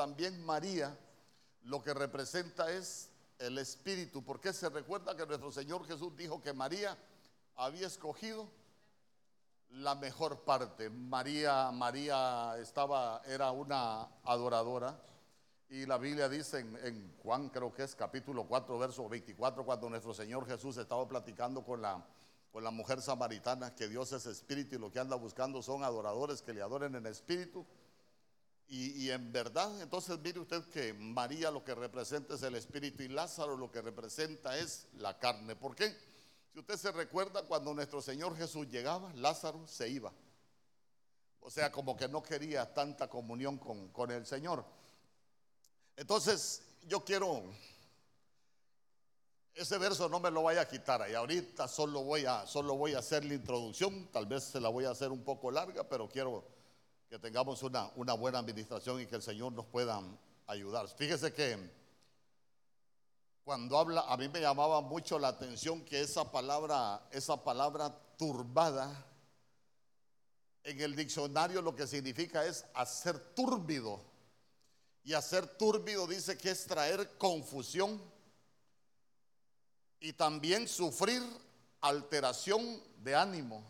también María lo que representa es el Espíritu, porque se recuerda que nuestro Señor Jesús dijo que María había escogido la mejor parte. María, María estaba, era una adoradora. Y la Biblia dice en, Juan, creo que es capítulo 4, verso 24, cuando nuestro Señor Jesús estaba platicando con la, con la mujer samaritana, que Dios es espíritu y lo que anda buscando son adoradores que le adoren en espíritu. Y, en verdad, entonces mire usted que María lo que representa es el espíritu y Lázaro lo que representa es la carne. ¿Por qué? Si usted se recuerda, cuando nuestro Señor Jesús llegaba, Lázaro se iba. O sea, como que no quería tanta comunión con, con el Señor. Entonces, yo quiero, ese verso no me lo vaya a quitar ahí. Ahorita solo voy a, solo voy a hacer la introducción, tal vez se la voy a hacer un poco larga, pero quiero que tengamos una, una buena administración y que el Señor nos pueda ayudar. Fíjese que cuando habla, a mí me llamaba mucho la atención que esa palabra, esa palabra turbada, en el diccionario lo que significa es hacer túrbido. Y hacer túrbido dice que es traer confusión y también sufrir alteración de ánimo.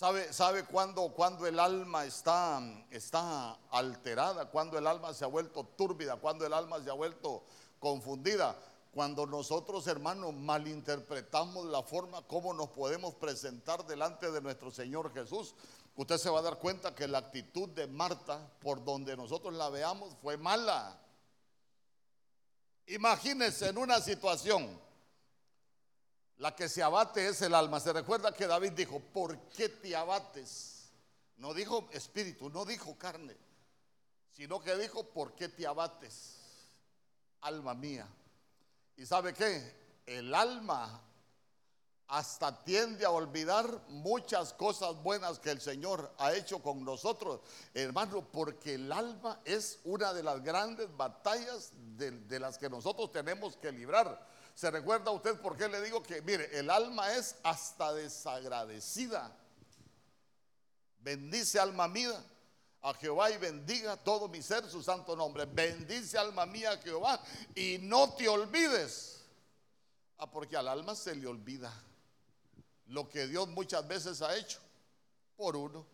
¿Sabe, sabe cuándo, cuando el alma está, está alterada? Cuando el alma se ha vuelto túrbida, cuando el alma se ha vuelto confundida. Cuando nosotros, hermanos, malinterpretamos la forma como nos podemos presentar delante de nuestro Señor Jesús, usted se va a dar cuenta que la actitud de Marta, por donde nosotros la veamos, fue mala. Imagínense en una situación, la que se abate es el alma. Se recuerda que David dijo, ¿por qué te abates? No dijo espíritu, no dijo carne, sino que dijo, ¿por qué te abates? alma mía. ¿Y sabe qué? El alma hasta tiende a olvidar muchas cosas buenas que el Señor ha hecho con nosotros, hermano, porque el alma es una de las grandes batallas de, de, las que nosotros tenemos que librar. ¿Se recuerda usted por qué le digo que, mire, el alma es hasta desagradecida? Bendice alma mía a Jehová y bendiga todo mi ser su santo nombre. Bendice alma mía a Jehová y no te olvides. Ah, porque al alma se le olvida lo que Dios muchas veces ha hecho por uno.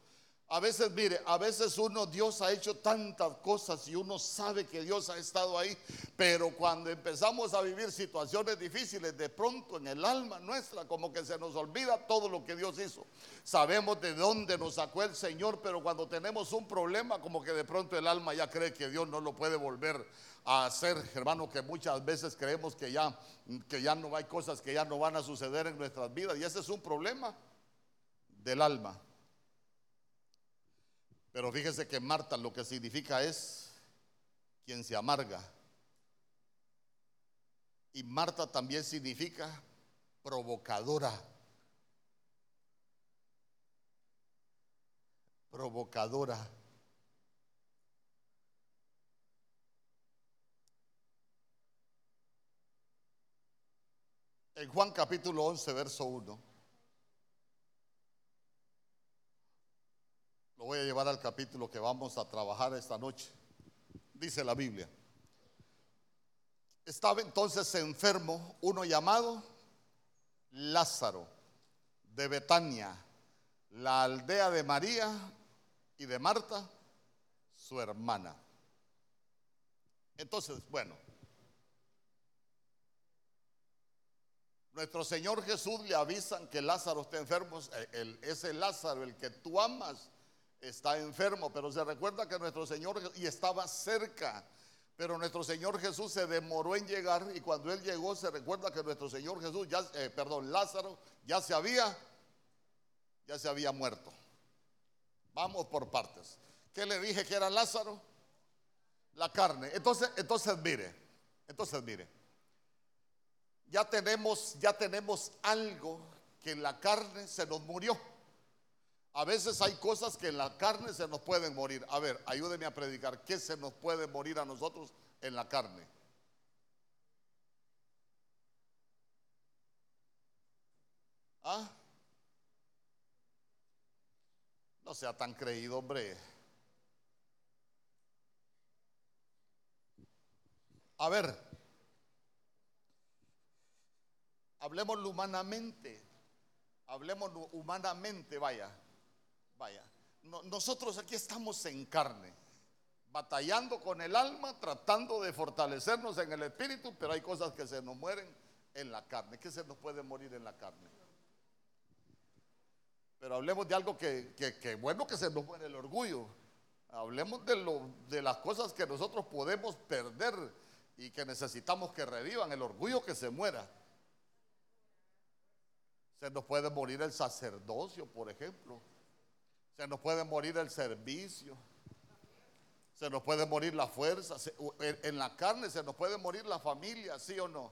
A veces, mire, a veces uno, Dios ha hecho tantas cosas y uno sabe que Dios ha estado ahí, pero cuando empezamos a vivir situaciones difíciles, de pronto en el alma nuestra, como que se nos olvida todo lo que Dios hizo. Sabemos de dónde nos sacó el Señor, pero cuando tenemos un problema, como que de pronto el alma ya cree que Dios no lo puede volver a hacer, hermano, que muchas veces creemos que ya, que ya no hay cosas que ya no van a suceder en nuestras vidas, y ese es un problema del alma. Pero fíjese que Marta lo que significa es quien se amarga. Y Marta también significa provocadora. Provocadora. En Juan capítulo 11, verso 1. Voy a llevar al capítulo que vamos a trabajar esta noche. Dice la Biblia. Estaba entonces enfermo uno llamado Lázaro de Betania, la aldea de María y de Marta, su hermana. Entonces, bueno, nuestro Señor Jesús le avisan que Lázaro está enfermo, el, ese Lázaro, el que tú amas, está enfermo, pero se recuerda que nuestro Señor y estaba cerca, pero nuestro Señor Jesús se demoró en llegar y cuando él llegó se recuerda que nuestro Señor Jesús ya eh, perdón, Lázaro ya se había ya se había muerto. Vamos por partes. ¿Qué le dije que era Lázaro? La carne. Entonces, entonces mire, entonces mire. Ya tenemos ya tenemos algo que en la carne se nos murió. A veces hay cosas que en la carne se nos pueden morir. A ver, ayúdeme a predicar. ¿Qué se nos puede morir a nosotros en la carne? ¿Ah? No sea tan creído, hombre. A ver, hablemos humanamente, hablemos humanamente, vaya, vaya. nosotros aquí estamos en carne, batallando con el alma, tratando de fortalecernos en el espíritu, pero hay cosas que se nos mueren en la carne. ¿Qué se nos puede morir en la carne? Pero hablemos de algo que, que, bueno que se nos muere el orgullo. Hablemos de, lo, de las cosas que nosotros podemos perder y que necesitamos que revivan. El orgullo que se muera. Se nos puede morir el sacerdocio, por ejemplo. Se nos puede morir el servicio. Se nos puede morir la fuerza. En la carne se nos puede morir la familia, ¿sí o no?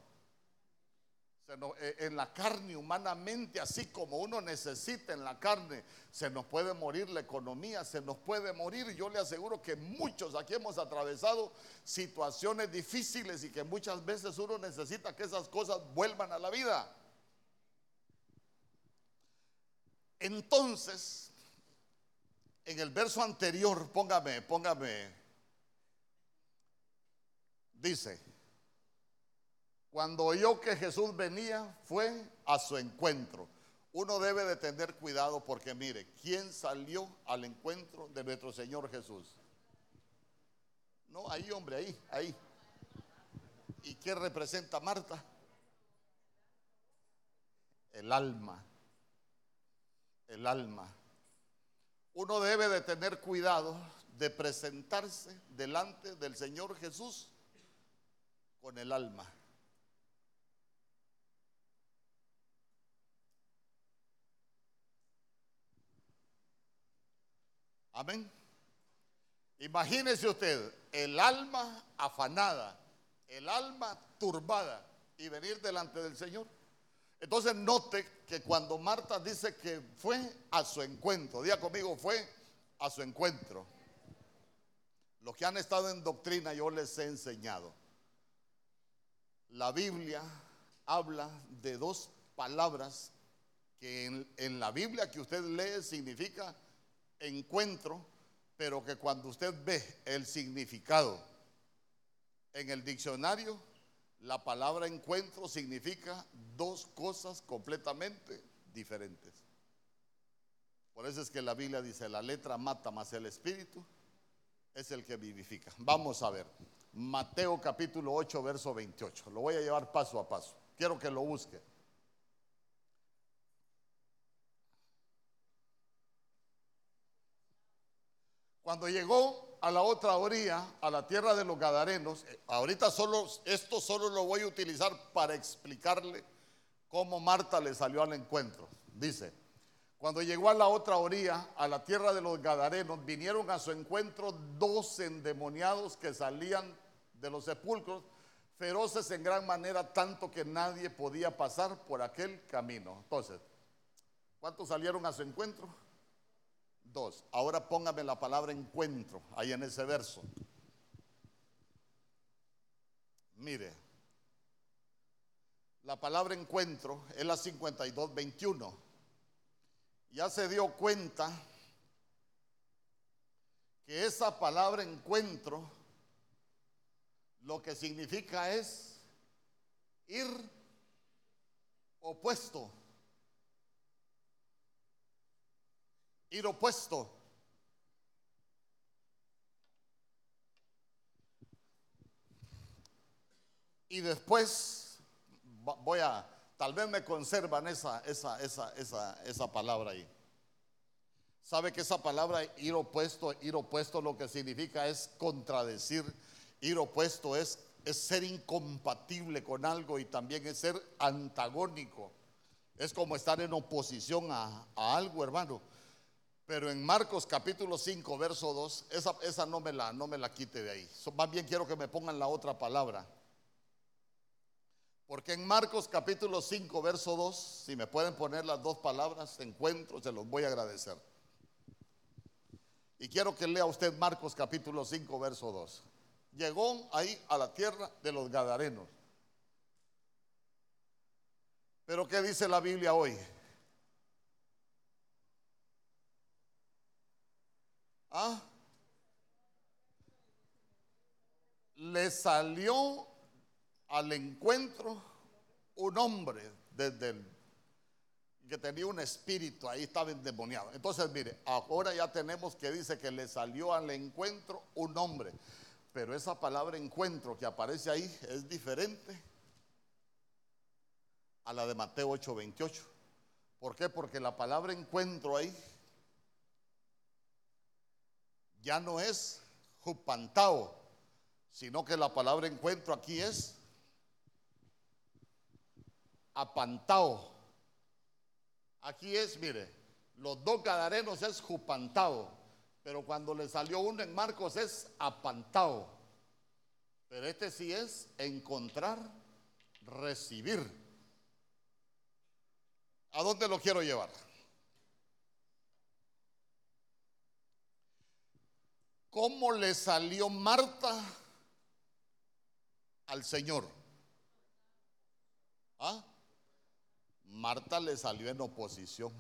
Eh, en la carne humanamente, así como uno necesita en la carne, se nos puede morir la economía, se nos puede morir. Yo le aseguro que muchos aquí hemos atravesado situaciones difíciles y que muchas veces uno necesita que esas cosas vuelvan a la vida. Entonces, en el verso anterior, póngame, póngame, dice, cuando oyó que Jesús venía, fue a su encuentro. Uno debe de tener cuidado porque mire, ¿quién salió al encuentro de nuestro Señor Jesús? No, ahí hombre, ahí, ahí. ¿Y qué representa Marta? El alma. El alma. Uno debe de tener cuidado de presentarse delante del Señor Jesús con el alma. Amén. Imagínese usted el alma afanada, el alma turbada y venir delante del Señor. Entonces note que cuando Marta dice que fue a su encuentro, diga conmigo, fue a su encuentro. Los que han estado en doctrina yo les he enseñado. La Biblia habla de dos palabras que en, en la Biblia que usted lee significa encuentro, pero que cuando usted ve el significado en el diccionario, la palabra encuentro significa dos cosas completamente diferentes. Por eso es que la Biblia dice, la letra mata más el espíritu es el que vivifica. Vamos a ver, Mateo capítulo 8, verso 28. Lo voy a llevar paso a paso. Quiero que lo busque. Cuando llegó a la otra orilla, a la tierra de los Gadarenos, eh, ahorita solo, esto solo lo voy a utilizar para explicarle cómo Marta le salió al encuentro. Dice, cuando llegó a la otra orilla, a la tierra de los Gadarenos, vinieron a su encuentro dos endemoniados que salían de los sepulcros, feroces en gran manera, tanto que nadie podía pasar por aquel camino. Entonces, ¿cuántos salieron a su encuentro? Ahora póngame la palabra encuentro ahí en ese verso. Mire, la palabra encuentro es la 52-21. Ya se dio cuenta que esa palabra encuentro lo que significa es ir opuesto. Ir opuesto. Y después voy a, tal vez me conservan esa, esa, esa, esa, esa palabra ahí. ¿Sabe que esa palabra ir opuesto, ir opuesto lo que significa es contradecir? Ir opuesto es, es ser incompatible con algo y también es ser antagónico. Es como estar en oposición a, a algo, hermano. Pero en Marcos capítulo 5, verso 2, esa, esa no, me la, no me la quite de ahí. más bien quiero que me pongan la otra palabra. Porque en Marcos capítulo 5, verso 2, si me pueden poner las dos palabras, encuentro, se los voy a agradecer. Y quiero que lea usted Marcos capítulo 5, verso 2. Llegó ahí a la tierra de los Gadarenos. Pero ¿qué dice la Biblia hoy? ¿Ah? Le salió al encuentro un hombre desde el, que tenía un espíritu, ahí estaba endemoniado. Entonces, mire, ahora ya tenemos que dice que le salió al encuentro un hombre. Pero esa palabra encuentro que aparece ahí es diferente a la de Mateo 8:28. ¿Por qué? Porque la palabra encuentro ahí ya no es jupantao, sino que la palabra encuentro aquí es apantao. Aquí es, mire, los dos gadarenos es jupantao, pero cuando le salió uno en Marcos es apantao. Pero este sí es encontrar, recibir. ¿A dónde lo quiero llevar? ¿Cómo le salió Marta al Señor? ¿Ah? Marta le salió en oposición,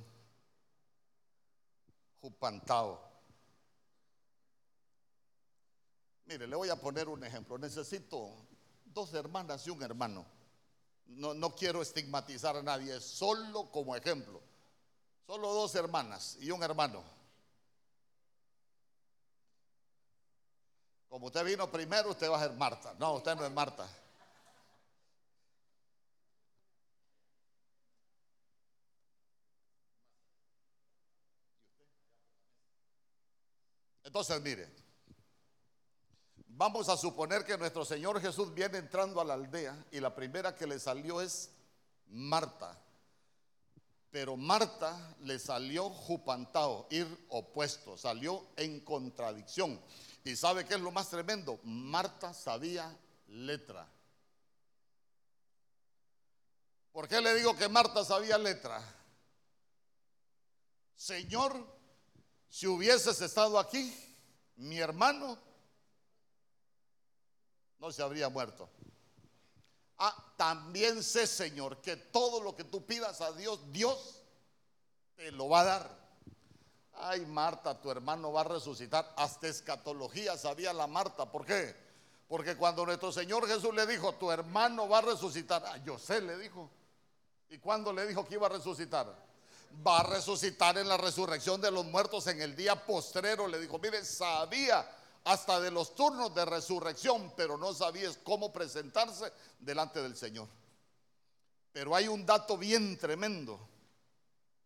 jupantado. Mire, le voy a poner un ejemplo. Necesito dos hermanas y un hermano. No, no quiero estigmatizar a nadie, solo como ejemplo. Solo dos hermanas y un hermano. Como usted vino primero, usted va a ser Marta. No, usted no es Marta. Entonces, mire, vamos a suponer que nuestro Señor Jesús viene entrando a la aldea y la primera que le salió es Marta. Pero Marta le salió jupantado, ir opuesto, salió en contradicción. ¿Y sabe qué es lo más tremendo? Marta sabía letra. ¿Por qué le digo que Marta sabía letra? Señor, si hubieses estado aquí, mi hermano no se habría muerto. Ah, también sé, Señor, que todo lo que tú pidas a Dios, Dios te lo va a dar. Ay, Marta, tu hermano va a resucitar. Hasta escatología sabía la Marta. ¿Por qué? Porque cuando nuestro Señor Jesús le dijo, tu hermano va a resucitar, a José le dijo. ¿Y cuándo le dijo que iba a resucitar? va a resucitar en la resurrección de los muertos en el día postrero. Le dijo, mire, sabía hasta de los turnos de resurrección, pero no sabía cómo presentarse delante del Señor. Pero hay un dato bien tremendo.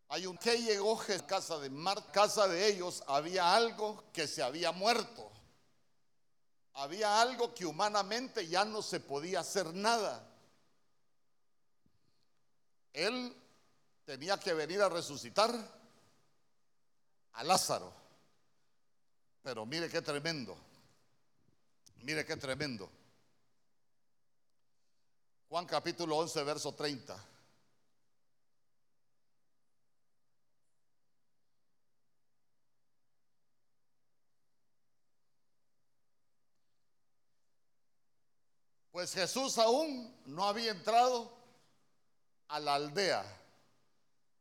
Hay un que llegó a casa de casa de ellos, había algo que se había muerto. Había algo que humanamente ya no se podía hacer nada. Él tenía que venir a resucitar a Lázaro. Pero mire qué tremendo. Mire qué tremendo. Juan capítulo 11, verso 30. Pues Jesús aún no había entrado a la aldea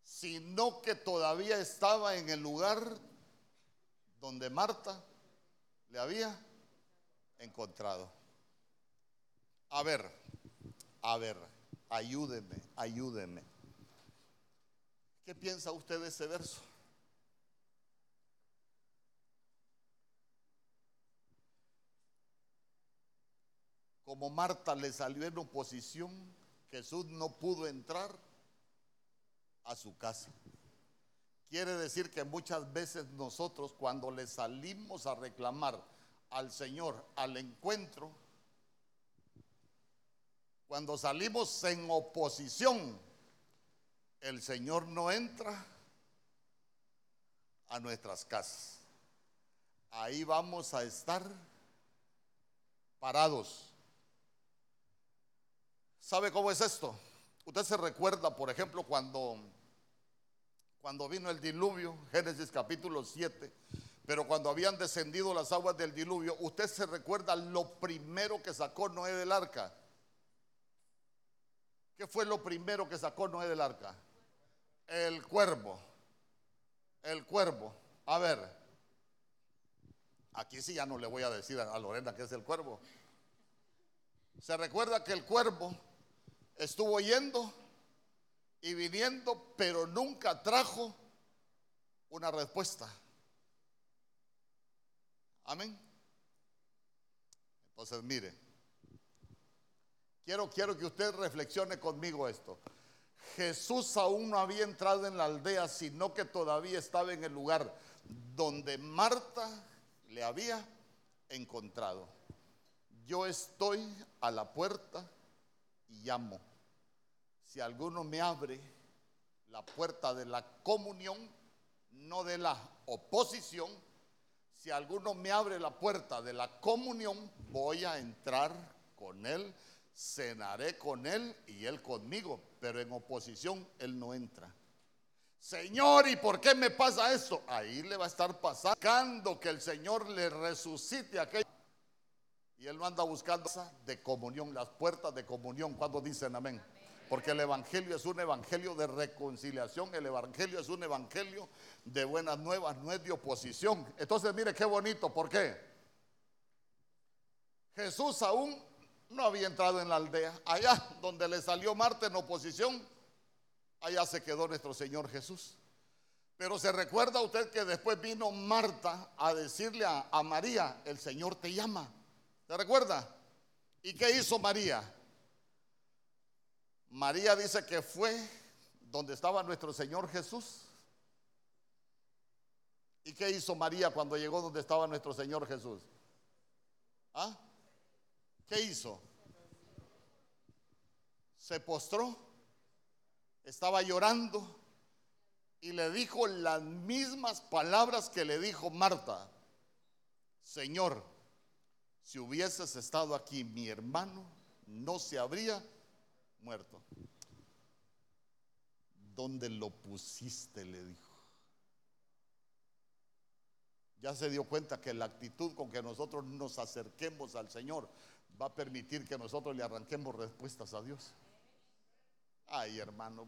sino que todavía estaba en el lugar donde Marta le había encontrado. A ver, a ver, ayúdeme, ayúdeme. ¿Qué piensa usted de ese verso? Como Marta le salió en oposición, Jesús no pudo entrar a su casa. Quiere decir que muchas veces nosotros cuando le salimos a reclamar al Señor al encuentro, cuando salimos en oposición, el Señor no entra a nuestras casas. Ahí vamos a estar parados. ¿Sabe cómo es esto? Usted se recuerda, por ejemplo, cuando cuando vino el diluvio, Génesis capítulo 7, pero cuando habían descendido las aguas del diluvio, usted se recuerda lo primero que sacó Noé del arca. ¿Qué fue lo primero que sacó Noé del arca? El cuervo. El cuervo. A ver, aquí sí ya no le voy a decir a Lorena que es el cuervo. Se recuerda que el cuervo estuvo yendo y viniendo, pero nunca trajo una respuesta. Amén. Entonces, mire, quiero, quiero que usted reflexione conmigo esto. Jesús aún no había entrado en la aldea, sino que todavía estaba en el lugar donde Marta le había encontrado. Yo estoy a la puerta y llamo. Si alguno me abre la puerta de la comunión, no de la oposición, si alguno me abre la puerta de la comunión, voy a entrar con él, cenaré con él y él conmigo, pero en oposición él no entra. Señor, ¿y por qué me pasa esto? Ahí le va a estar pasando que el Señor le resucite aquello. Él no anda buscando de comunión, las puertas de comunión, cuando dicen amén. Porque el Evangelio es un Evangelio de reconciliación, el Evangelio es un Evangelio de buenas nuevas, no es de oposición. Entonces mire qué bonito, ¿por qué? Jesús aún no había entrado en la aldea. Allá donde le salió Marte en oposición, allá se quedó nuestro Señor Jesús. Pero se recuerda usted que después vino Marta a decirle a María, el Señor te llama. ¿Se recuerda? ¿Y qué hizo María? María dice que fue donde estaba nuestro Señor Jesús. ¿Y qué hizo María cuando llegó donde estaba nuestro Señor Jesús? ¿Ah? ¿Qué hizo? Se postró, estaba llorando y le dijo las mismas palabras que le dijo Marta. Señor, si hubieses estado aquí, mi hermano no se habría muerto. ¿Dónde lo pusiste? Le dijo. Ya se dio cuenta que la actitud con que nosotros nos acerquemos al Señor va a permitir que nosotros le arranquemos respuestas a Dios. Ay, hermano,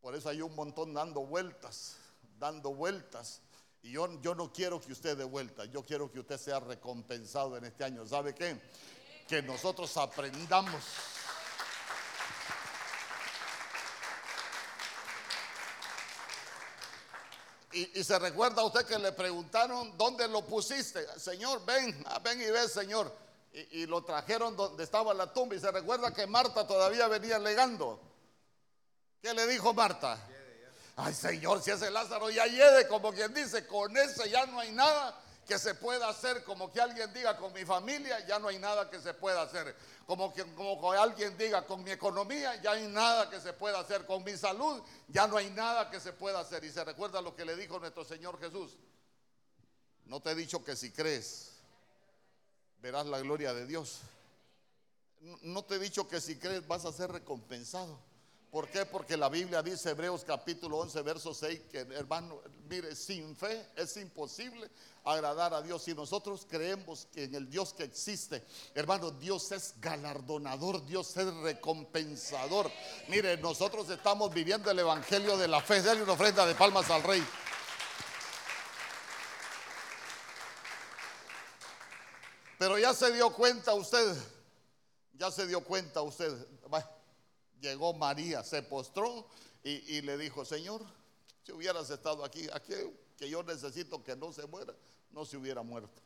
por eso hay un montón dando vueltas, dando vueltas. Y yo, yo no quiero que usted dé vueltas, yo quiero que usted sea recompensado en este año. ¿Sabe qué? Que nosotros aprendamos Y, se recuerda a usted que le preguntaron, ¿dónde lo pusiste? Señor, ven, ah, ven y ve, Señor. Y, lo trajeron donde estaba la tumba. Y se recuerda que Marta todavía venía legando. ¿Qué le dijo Marta? Ay, Señor, si ese Lázaro ya llegue, como quien dice, con ese ya no hay nada que se pueda hacer, como que alguien diga con mi familia, ya no hay nada que se pueda hacer. Como que, como alguien diga con mi economía, ya hay nada que se pueda hacer. Con mi salud, ya no hay nada que se pueda hacer. Y se recuerda lo que le dijo nuestro Señor Jesús. No te he dicho que si crees, verás la gloria de Dios. No te he dicho que si crees vas a ser recompensado. ¿Por qué? Porque la Biblia dice, Hebreos capítulo 11, verso 6, que hermano, mire, sin fe es imposible agradar a Dios. Si nosotros creemos en el Dios que existe, hermano, Dios es galardonador, Dios es recompensador. Mire, nosotros estamos viviendo el Evangelio de la fe. Dale una ofrenda de palmas al Rey. Pero ya se dio cuenta usted, ya se dio cuenta usted llegó María, se postró y, le dijo, Señor, si hubieras estado aquí, aquí que yo necesito que no se muera, no se hubiera muerto.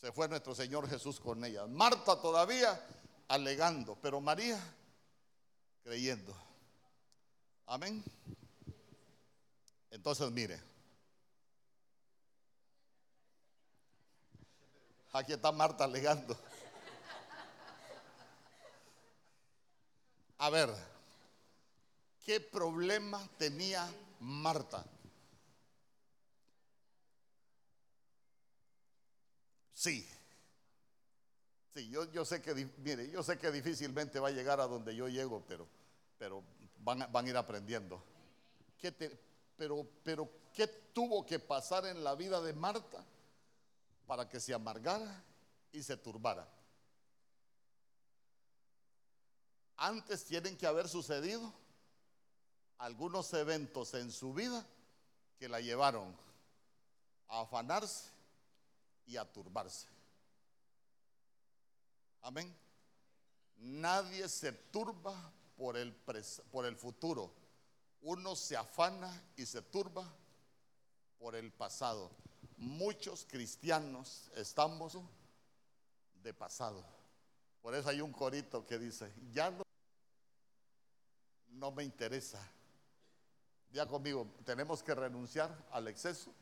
Se fue nuestro Señor Jesús con ella. Marta todavía alegando, pero María creyendo. Amén. Entonces mire, aquí está Marta alegando. A ver, ¿qué problema tenía Marta? Sí. Sí, yo, yo, sé que, mire, yo sé que difícilmente va a llegar a donde yo llego, pero, pero van, van a ir aprendiendo. ¿Qué pero, pero, ¿qué tuvo que pasar en la vida de Marta para que se amargara y se turbara? Antes tienen que haber sucedido algunos eventos en su vida que la llevaron a afanarse y a turbarse. Amén. Nadie se turba por el, por el futuro. Uno se afana y se turba por el pasado. Muchos cristianos estamos de pasado. Por eso hay un corito que dice, ya no, no me interesa. Ya conmigo, tenemos que renunciar al exceso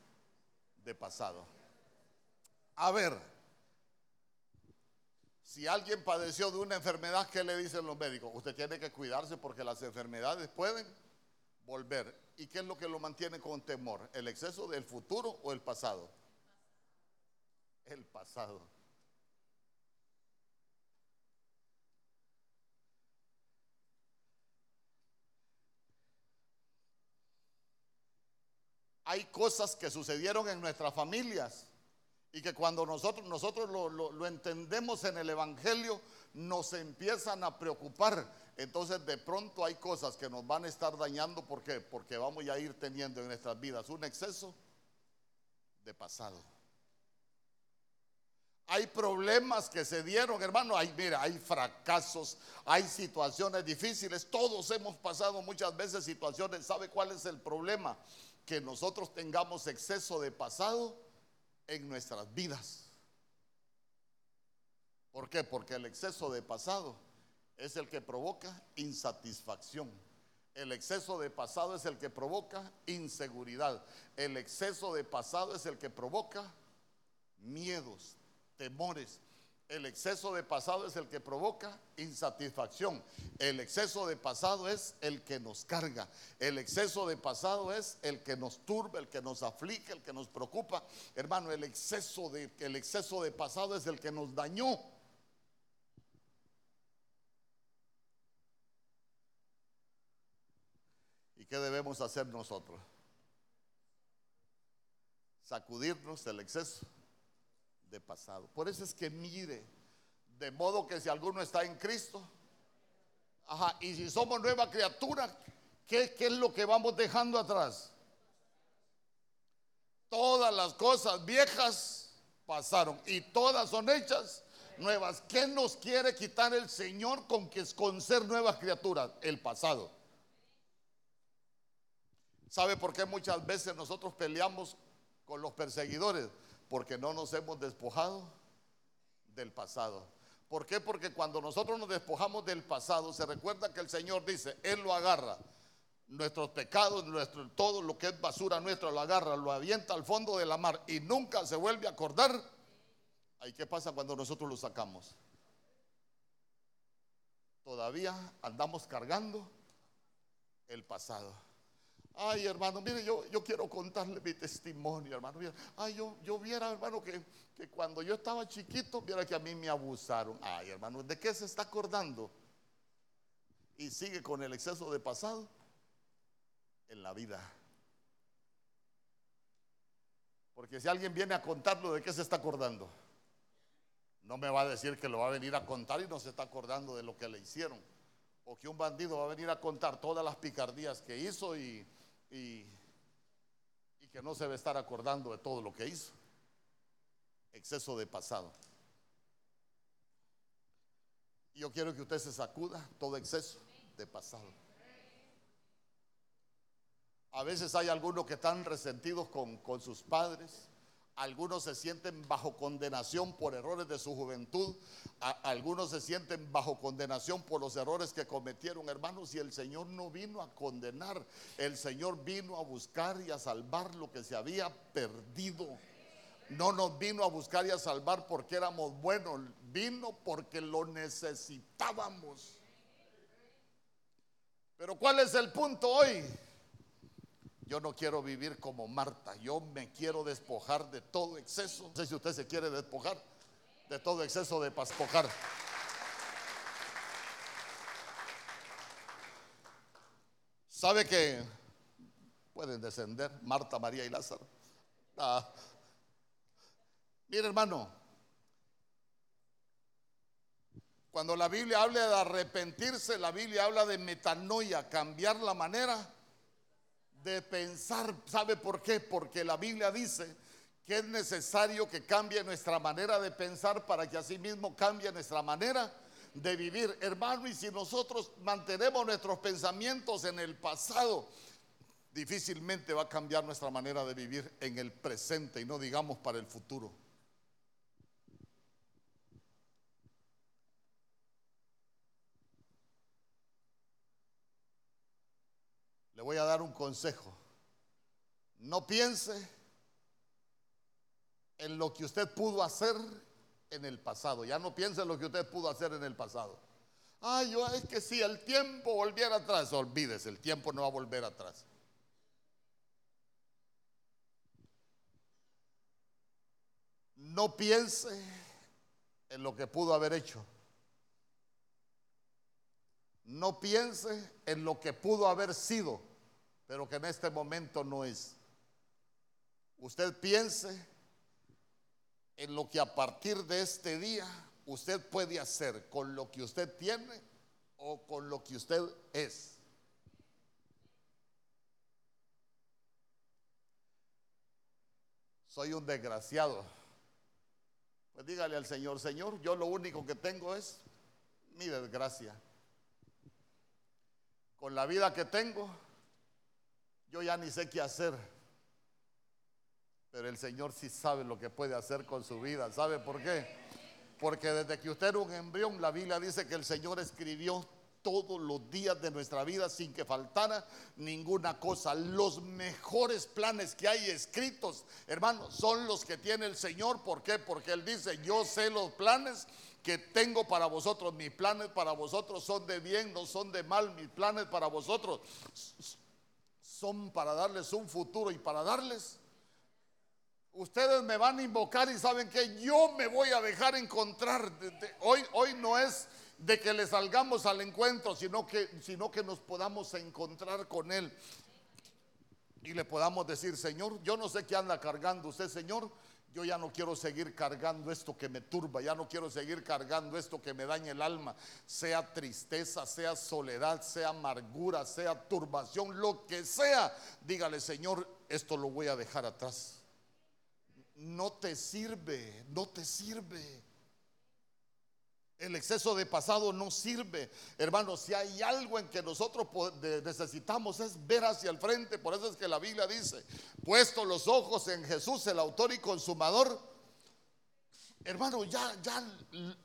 de pasado. A ver, si alguien padeció de una enfermedad, ¿qué le dicen los médicos? Usted tiene que cuidarse porque las enfermedades pueden volver. ¿Y qué es lo que lo mantiene con temor? ¿El exceso del futuro o el pasado? El pasado. Hay cosas que sucedieron en nuestras familias y que cuando nosotros, nosotros lo, entendemos en el Evangelio, nos empiezan a preocupar. Entonces de pronto hay cosas que nos van a estar dañando. ¿Por qué? Porque vamos a ir teniendo en nuestras vidas un exceso de pasado. Hay problemas que se dieron, hermano. Hay, mira, hay fracasos, hay situaciones difíciles. Todos hemos pasado muchas veces situaciones. ¿Sabe cuál es el problema? Que nosotros tengamos exceso de pasado en nuestras vidas. ¿Por qué? Porque el exceso de pasado es el que provoca insatisfacción. El exceso de pasado es el que provoca inseguridad. El exceso de pasado es el que provoca miedos, temores, el exceso de pasado es el que provoca insatisfacción. El exceso de pasado es el que nos carga. El exceso de pasado es el que nos turba, el que nos aflige, el que nos preocupa. Hermano, el exceso de, el exceso de pasado es el que nos dañó. ¿Y qué debemos hacer nosotros? Sacudirnos el exceso de pasado. Por eso es que mire, de modo que si alguno está en Cristo, ajá, y si somos nueva criatura, ¿qué, ¿qué es lo que vamos dejando atrás? Todas las cosas viejas pasaron y todas son hechas nuevas. ¿Qué nos quiere quitar el Señor con que con ser nuevas criaturas? El pasado. ¿Sabe por qué muchas veces nosotros peleamos con los perseguidores? Porque no nos hemos despojado del pasado. ¿Por qué? Porque cuando nosotros nos despojamos del pasado, se recuerda que el Señor dice, Él lo agarra. Nuestros pecados, nuestro, todo lo que es basura nuestra, lo agarra, lo avienta al fondo de la mar y nunca se vuelve a acordar. ¿Ahí qué pasa cuando nosotros lo sacamos? Todavía andamos cargando el pasado. Ay, hermano, mire, yo, yo quiero contarle mi testimonio, hermano. Ay, yo, yo viera, hermano, que, que cuando yo estaba chiquito, viera que a mí me abusaron. Ay, hermano, ¿de qué se está acordando? Y sigue con el exceso de pasado en la vida. Porque si alguien viene a contarlo, ¿de qué se está acordando? No me va a decir que lo va a venir a contar y no se está acordando de lo que le hicieron. O que un bandido va a venir a contar todas las picardías que hizo y, y, que no se debe estar acordando de todo lo que hizo. Exceso de pasado. Yo quiero que usted se sacuda todo exceso de pasado. A veces hay algunos que están resentidos con sus padres, algunos se sienten bajo condenación por errores de su juventud. algunos se sienten bajo condenación por los errores que cometieron, hermanos. Y el Señor no vino a condenar. El Señor vino a buscar y a salvar lo que se había perdido. No nos vino a buscar y a salvar porque éramos buenos. Vino porque lo necesitábamos. Pero ¿cuál es el punto hoy? Yo no quiero vivir como Marta, yo me quiero despojar de todo exceso. No sé si usted se quiere despojar de todo exceso de paspojar. ¿Sabe que pueden descender Marta, María y Lázaro? Ah. Mire hermano, cuando la Biblia habla de arrepentirse, la Biblia habla de metanoia, cambiar la manera de pensar. ¿Sabe por qué? Porque la Biblia dice que es necesario que cambie nuestra manera de pensar para que así mismo cambie nuestra manera de vivir. Hermano, y si nosotros mantenemos nuestros pensamientos en el pasado, difícilmente va a cambiar nuestra manera de vivir en el presente y no digamos para el futuro. Le voy a dar un consejo. No piense en lo que usted pudo hacer en el pasado. Ya no piense en lo que usted pudo hacer en el pasado. Ay, yo es que si el tiempo volviera atrás, olvídese, el tiempo no va a volver atrás. No piense en lo que pudo haber hecho. No piense en lo que pudo haber sido pero que en este momento no es. Usted piense en lo que a partir de este día usted puede hacer con lo que usted tiene o con lo que usted es. Soy un desgraciado. Pues dígale al Señor, Señor, yo lo único que tengo es mi desgracia. Con la vida que tengo, yo ya ni sé qué hacer. Pero el Señor sí sabe lo que puede hacer con su vida. ¿Sabe por qué? Porque desde que usted era un embrión, la Biblia dice que el Señor escribió todos los días de nuestra vida sin que faltara ninguna cosa. Los mejores planes que hay escritos, hermanos, son los que tiene el Señor. ¿Por qué? Porque Él dice, yo sé los planes que tengo para vosotros. Mis planes para vosotros son de bien, no son de mal. Mis planes para vosotros son para darles un futuro y para darles. Ustedes me van a invocar y saben que yo me voy a dejar encontrar. Hoy, hoy no es de que le salgamos al encuentro, sino que, sino que nos podamos encontrar con Él y le podamos decir, Señor, yo no sé qué anda cargando usted, Señor, yo ya no quiero seguir cargando esto que me turba, ya no quiero seguir cargando esto que me daña el alma, sea tristeza, sea soledad, sea amargura, sea turbación, lo que sea. Dígale, Señor, esto lo voy a dejar atrás. No te sirve, no te sirve. El exceso de pasado no sirve. Hermanos, si hay algo en que nosotros necesitamos es ver hacia el frente. Por eso es que la Biblia dice, puesto los ojos en Jesús, el autor y consumador. Hermano, ya, ya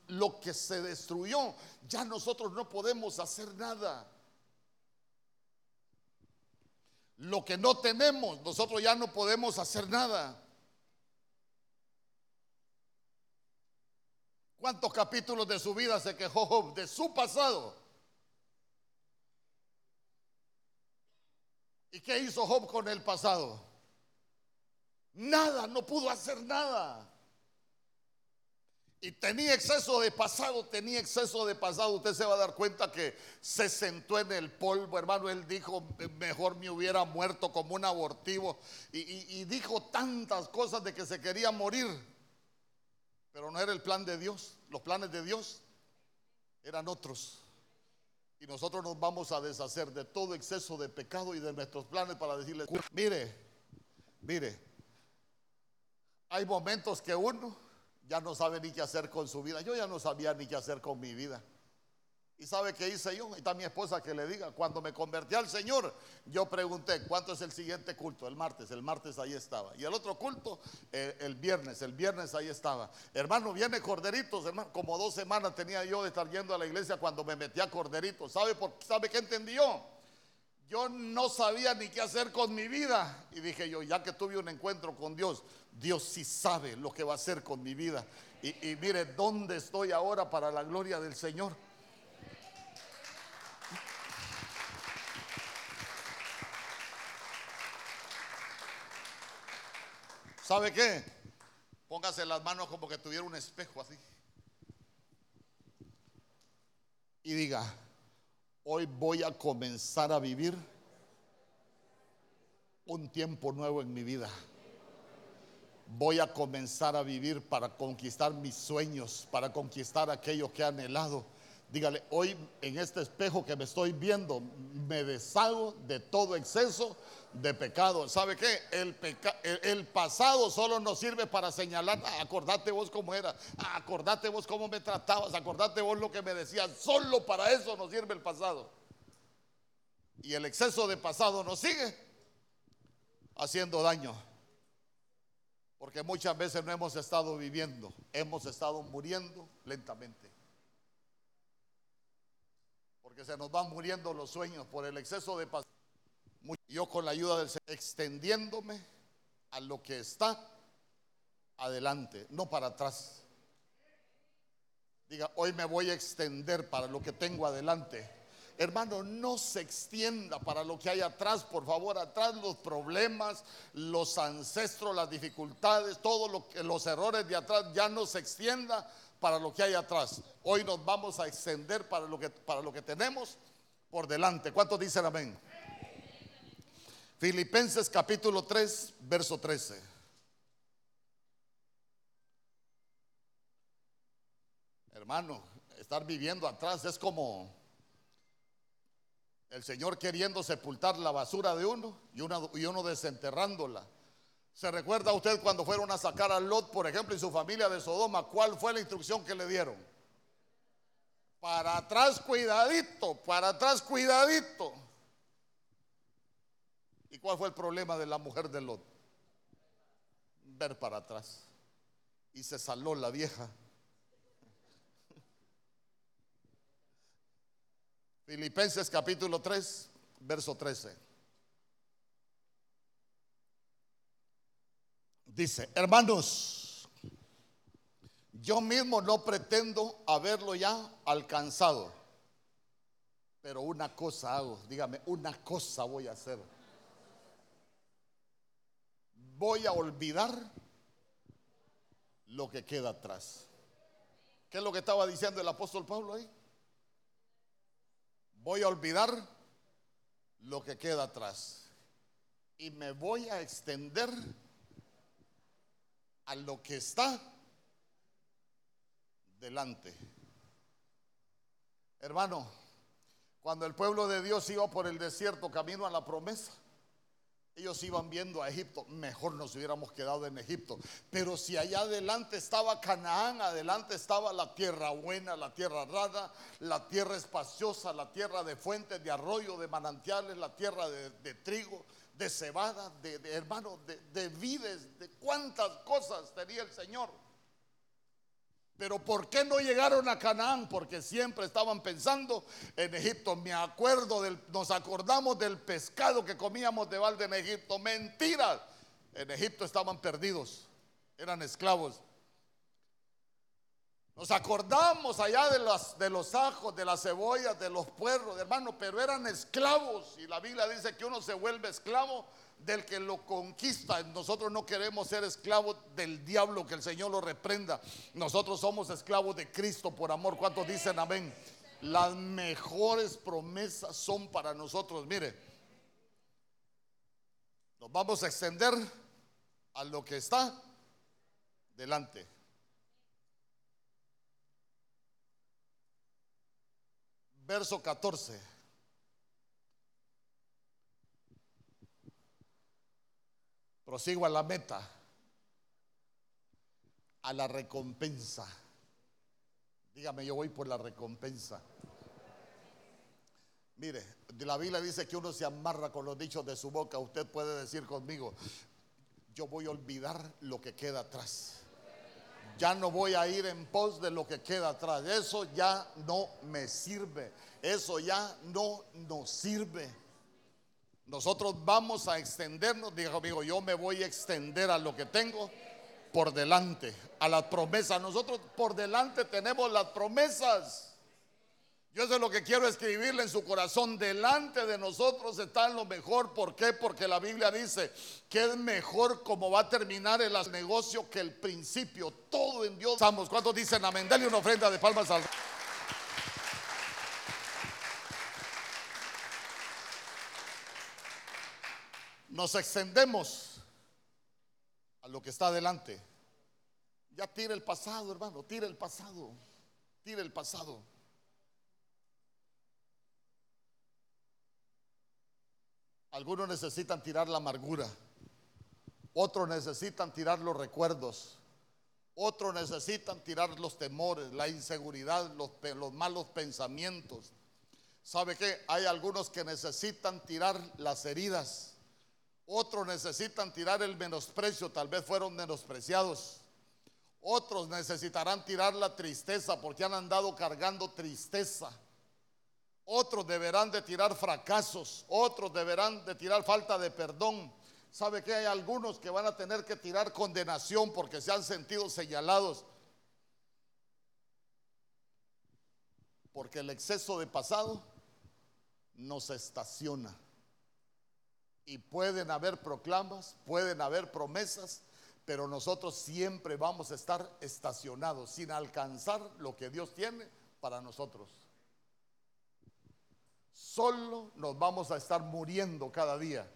lo que se destruyó, ya nosotros no podemos hacer nada. Lo que no tenemos, nosotros ya no podemos hacer nada. ¿Cuántos capítulos de su vida se quejó Job de su pasado? ¿Y qué hizo Job con el pasado? Nada, no pudo hacer nada. Y tenía exceso de pasado, tenía exceso de pasado. Usted se va a dar cuenta que se sentó en el polvo, hermano. Él dijo, mejor me hubiera muerto como un abortivo. Y, y dijo tantas cosas de que se quería morir. Pero no era el plan de Dios. Los planes de Dios eran otros. Y nosotros nos vamos a deshacer de todo exceso de pecado y de nuestros planes para decirle, mire, mire, hay momentos que uno ya no sabe ni qué hacer con su vida. Yo ya no sabía ni qué hacer con mi vida. ¿Y sabe qué hice yo? Y está mi esposa que le diga, cuando me convertí al Señor, yo pregunté, ¿cuánto es el siguiente culto? El martes, el martes ahí estaba. Y el otro culto, el viernes, el viernes ahí estaba. Hermano, viene Corderitos, hermano, como dos semanas tenía yo de estar yendo a la iglesia cuando me metí a Corderitos. ¿Sabe, por, ¿sabe qué entendió? Yo no sabía ni qué hacer con mi vida. Y dije yo, ya que tuve un encuentro con Dios, Dios sí sabe lo que va a hacer con mi vida. Y mire, ¿dónde estoy ahora para la gloria del Señor? ¿Sabe qué? Póngase las manos como que tuviera un espejo así. Y diga, hoy voy a comenzar a vivir un tiempo nuevo en mi vida. Voy a comenzar a vivir para conquistar mis sueños, para conquistar aquello que he anhelado. Dígale, hoy en este espejo que me estoy viendo, me deshago de todo exceso de pecado. ¿Sabe qué? El, pasado solo nos sirve para señalar, ah, acordate vos cómo era, ah, acordate vos cómo me tratabas, acordate vos lo que me decías. Solo para eso nos sirve el pasado. Y el exceso de pasado nos sigue haciendo daño. Porque muchas veces no hemos estado viviendo, hemos estado muriendo lentamente porque se nos van muriendo los sueños por el exceso de pasión. Yo con la ayuda del Señor, extendiéndome a lo que está adelante, no para atrás. Diga, hoy me voy a extender para lo que tengo adelante. Hermano, no se extienda para lo que hay atrás, por favor, atrás los problemas, los ancestros, las dificultades, todos los errores de atrás, ya no se extienda para lo que hay atrás. Hoy nos vamos a extender para lo que, para lo que tenemos por delante. ¿Cuántos dicen amén? Filipenses capítulo 3, verso 13. Hermano, estar viviendo atrás es como el Señor queriendo sepultar la basura de uno y, y uno desenterrándola. ¿Se recuerda usted cuando fueron a sacar a Lot, por ejemplo, y su familia de Sodoma? ¿Cuál fue la instrucción que le dieron? Para atrás cuidadito, para atrás cuidadito. ¿Y cuál fue el problema de la mujer de Lot? Ver para atrás. Y se saló la vieja. Filipenses capítulo 3, verso 13. Dice, hermanos, yo mismo no pretendo haberlo ya alcanzado, pero una cosa hago, dígame, una cosa voy a hacer. Voy a olvidar lo que queda atrás. ¿Qué es lo que estaba diciendo el apóstol Pablo ahí? Voy a olvidar lo que queda atrás y me voy a extender a lo que está delante. Hermano, cuando el pueblo de Dios iba por el desierto camino a la promesa, ellos iban viendo a Egipto. Mejor nos hubiéramos quedado en Egipto. Pero si allá adelante estaba Canaán, adelante estaba la tierra buena, la tierra rara, la tierra espaciosa, la tierra de fuentes, de arroyo, de manantiales, la tierra de, de trigo, de cebada, de, hermano, de, vides, de cuántas cosas tenía el Señor. Pero ¿por qué no llegaron a Canaán? Porque siempre estaban pensando en Egipto. Me acuerdo del, nos acordamos del pescado que comíamos de balde en Egipto. Mentira. En Egipto estaban perdidos, eran esclavos. Nos acordamos allá de los, de los ajos, de las cebollas, de los puerros, hermano, pero eran esclavos. Y la Biblia dice que uno se vuelve esclavo del que lo conquista. Nosotros no queremos ser esclavos del diablo, que el Señor lo reprenda. Nosotros somos esclavos de Cristo por amor. ¿Cuántos dicen amén? Las mejores promesas son para nosotros. Mire, nos vamos a extender a lo que está delante. Verso 14. Prosigo a la meta, a la recompensa. Dígame, yo voy por la recompensa. Mire, la Biblia dice que uno se amarra con los dichos de su boca. Usted puede decir conmigo, yo voy a olvidar lo que queda atrás. Ya no voy a ir en pos de lo que queda atrás. Eso ya no me sirve. Eso ya no nos sirve. Nosotros vamos a extendernos, dijo amigo, yo me voy a extender a lo que tengo por delante, a las promesas. Nosotros por delante tenemos las promesas. Yo eso es lo que quiero escribirle en su corazón. Delante de nosotros está lo mejor. ¿Por qué? Porque la Biblia dice que es mejor como va a terminar el negocio que el principio. Todo en Dios. ¿Cuántos dicen amén? Dale una ofrenda de palmas al. Nos extendemos a lo que está adelante. Ya tira el pasado, hermano. Tira el pasado. Tira el pasado. Algunos necesitan tirar la amargura. Otros necesitan tirar los recuerdos. Otros necesitan tirar los temores, la inseguridad, los, los malos pensamientos. ¿Sabe qué? Hay algunos que necesitan tirar las heridas. Otros necesitan tirar el menosprecio, tal vez fueron menospreciados. Otros necesitarán tirar la tristeza porque han andado cargando tristeza. Otros deberán de tirar fracasos. Otros deberán de tirar falta de perdón. ¿Sabe que hay algunos que van a tener que tirar condenación porque se han sentido señalados? Porque el exceso de pasado nos estaciona. Y pueden haber proclamas, pueden haber promesas, pero nosotros siempre vamos a estar estacionados sin alcanzar lo que Dios tiene para nosotros. Solo nos vamos a estar muriendo cada día.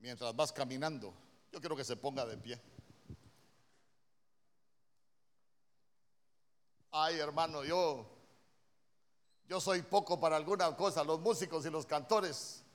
Mientras vas caminando, yo quiero que se ponga de pie. Ay, hermano, yo, yo soy poco para alguna cosa, los músicos y los cantores.